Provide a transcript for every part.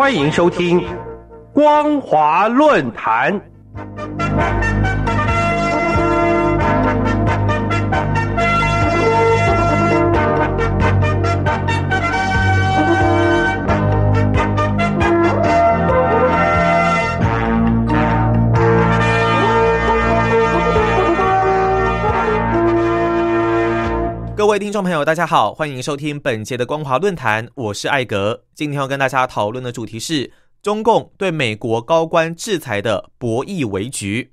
欢迎收听《光华论坛》。各位听众朋友，大家好，欢迎收听本节的光华论坛，我是艾格。今天要跟大家讨论的主题是中共对美国高官制裁的博弈围局。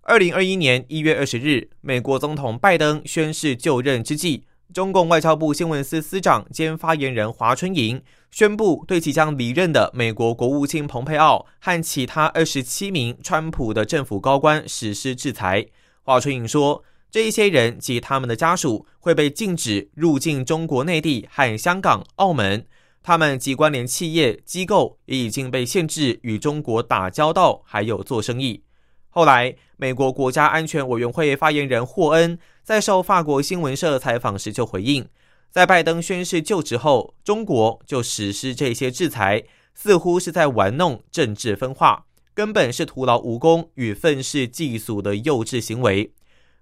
二零二一年一月二十日，美国总统拜登宣誓就任之际，中共外交部新闻司司长兼发言人华春莹宣布对即将离任的美国国务卿蓬佩奥和其他二十七名川普的政府高官实施制裁。华春莹说。这一些人及他们的家属会被禁止入境中国内地和香港、澳门，他们及关联企业机构也已经被限制与中国打交道，还有做生意。后来，美国国家安全委员会发言人霍恩在受法国新闻社采访时就回应，在拜登宣誓就职后，中国就实施这些制裁，似乎是在玩弄政治分化，根本是徒劳无功与愤世嫉俗的幼稚行为。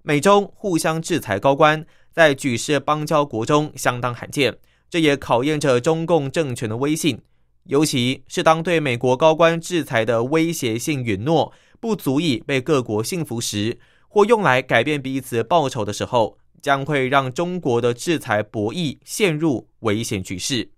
美中互相制裁高官，在举世邦交国中相当罕见，这也考验着中共政权的威信。尤其是当对美国高官制裁的威胁性允诺不足以被各国信服时，或用来改变彼此报酬的时候，将会让中国的制裁博弈陷入危险局势。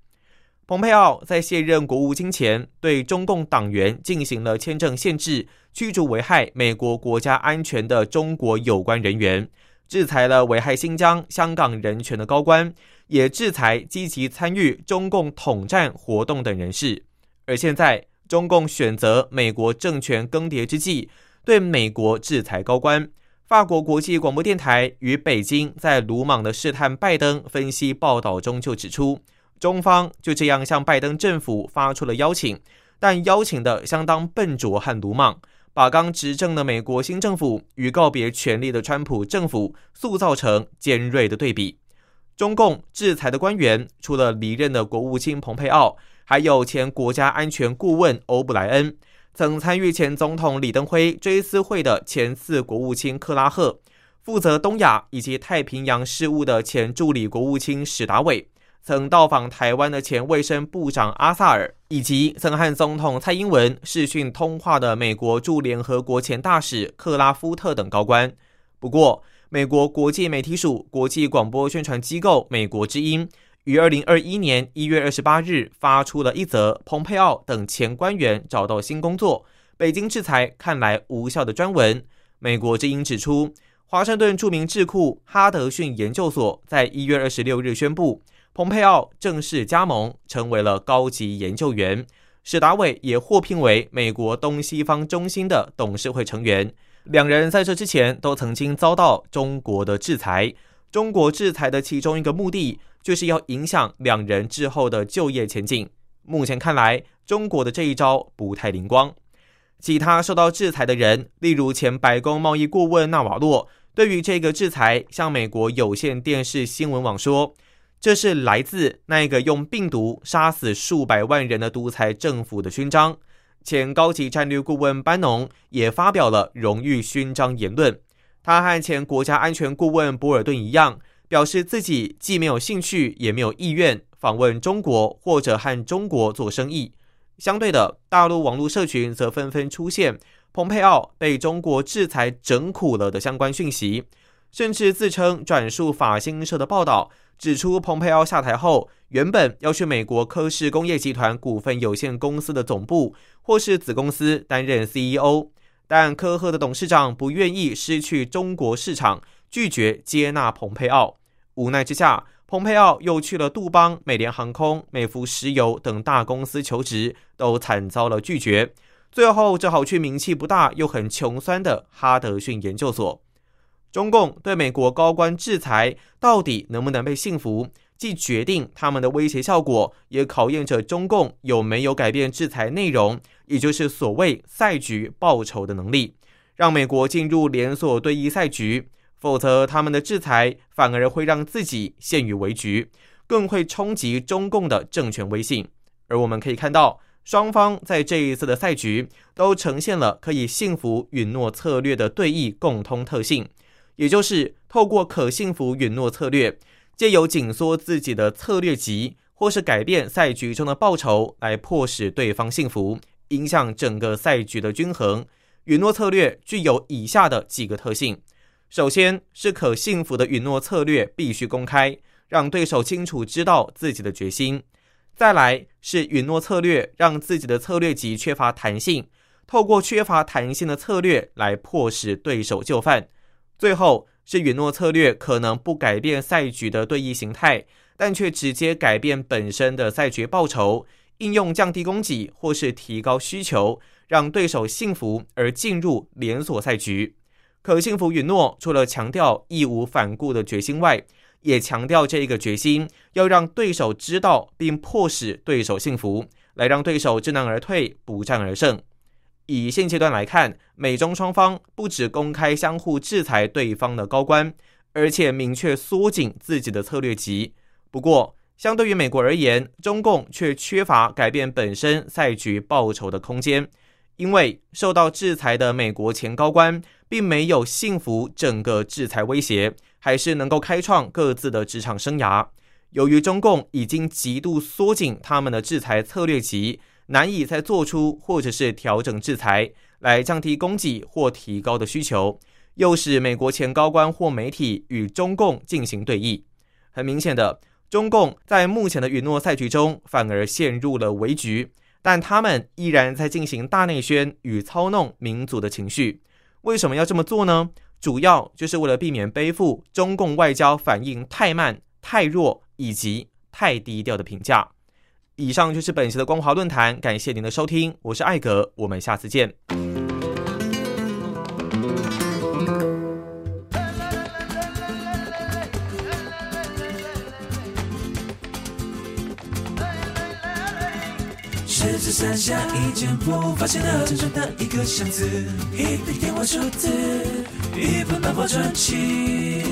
蓬佩奥在卸任国务卿前，对中共党员进行了签证限制。驱逐危害美国国家安全的中国有关人员，制裁了危害新疆、香港人权的高官，也制裁积极参与中共统战活动等人士。而现在，中共选择美国政权更迭之际，对美国制裁高官。法国国际广播电台与北京在鲁莽的试探拜登分析报道中就指出，中方就这样向拜登政府发出了邀请，但邀请的相当笨拙和鲁莽。把刚执政的美国新政府与告别权力的川普政府塑造成尖锐的对比。中共制裁的官员除了离任的国务卿蓬佩奥，还有前国家安全顾问欧布莱恩，曾参与前总统李登辉追思会的前次国务卿克拉赫，负责东亚以及太平洋事务的前助理国务卿史达伟。曾到访台湾的前卫生部长阿萨尔，以及曾和总统蔡英文视讯通话的美国驻联合国前大使克拉夫特等高官。不过，美国国际媒体署国际广播宣传机构美国之音于二零二一年一月二十八日发出了一则蓬佩奥等前官员找到新工作，北京制裁看来无效的专文。美国之音指出，华盛顿著名智库哈德逊研究所在一月二十六日宣布。蓬佩奥正式加盟，成为了高级研究员。史达伟也获聘为美国东西方中心的董事会成员。两人在这之前都曾经遭到中国的制裁。中国制裁的其中一个目的，就是要影响两人之后的就业前景。目前看来，中国的这一招不太灵光。其他受到制裁的人，例如前白宫贸易顾问纳瓦洛，对于这个制裁，向美国有线电视新闻网说。这是来自那个用病毒杀死数百万人的独裁政府的勋章。前高级战略顾问班农也发表了荣誉勋章言论。他和前国家安全顾问博尔顿一样，表示自己既没有兴趣，也没有意愿访问中国或者和中国做生意。相对的，大陆网络社群则纷纷出现蓬佩奥被中国制裁整苦了的相关讯息，甚至自称转述法新社的报道。指出，蓬佩奥下台后，原本要去美国科氏工业集团股份有限公司的总部或是子公司担任 CEO，但科赫的董事长不愿意失去中国市场，拒绝接纳蓬佩奥。无奈之下，蓬佩奥又去了杜邦、美联航空、美孚石油等大公司求职，都惨遭了拒绝。最后，只好去名气不大又很穷酸的哈德逊研究所。中共对美国高官制裁到底能不能被信服，既决定他们的威胁效果，也考验着中共有没有改变制裁内容，也就是所谓赛局报酬的能力，让美国进入连锁对弈赛局。否则，他们的制裁反而会让自己陷于危局，更会冲击中共的政权威信。而我们可以看到，双方在这一次的赛局都呈现了可以幸福允诺策略的对弈共通特性，也就是透过可幸福允诺策略，借由紧缩自己的策略级，或是改变赛局中的报酬，来迫使对方幸福，影响整个赛局的均衡。允诺策略具有以下的几个特性：首先是可幸福的允诺策略必须公开，让对手清楚知道自己的决心。再来是允诺策略，让自己的策略级缺乏弹性，透过缺乏弹性的策略来迫使对手就范。最后是允诺策略可能不改变赛局的对弈形态，但却直接改变本身的赛局报酬，应用降低供给或是提高需求，让对手信服而进入连锁赛局。可幸福允诺除了强调义无反顾的决心外，也强调这一个决心，要让对手知道，并迫使对手信服，来让对手知难而退，不战而胜。以现阶段来看，美中双方不止公开相互制裁对方的高官，而且明确缩紧自己的策略级。不过，相对于美国而言，中共却缺乏改变本身赛局报酬的空间，因为受到制裁的美国前高官并没有信服整个制裁威胁。还是能够开创各自的职场生涯。由于中共已经极度缩紧他们的制裁策略级，难以再做出或者是调整制裁来降低供给或提高的需求，又使美国前高官或媒体与中共进行对弈。很明显的，中共在目前的允诺赛局中反而陷入了危局，但他们依然在进行大内宣与操弄民族的情绪。为什么要这么做呢？主要就是为了避免背负中共外交反应太慢、太弱以及太低调的评价。以上就是本期的光华论坛，感谢您的收听，我是艾格，我们下次见。三下一件不发现的真正的一个箱子，一笔电话数字，一本漫画传奇。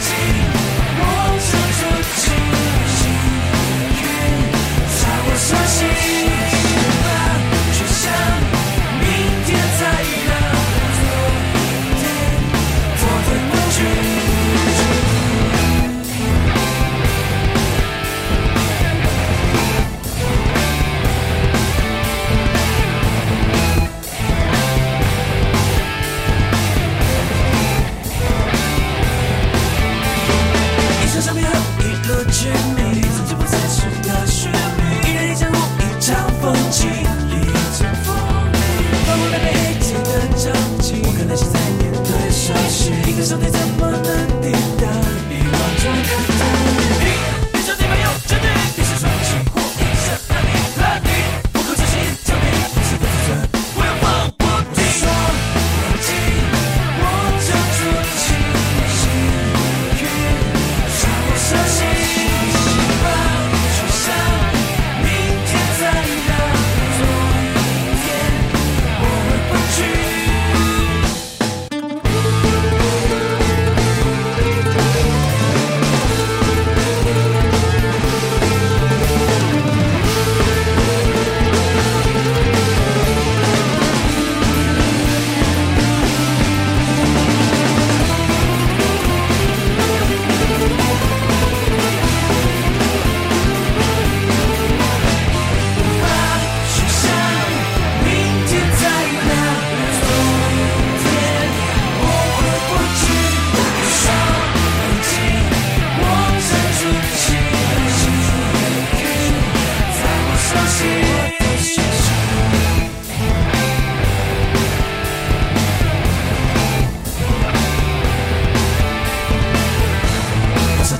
see.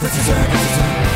It's a circus, it's a circus.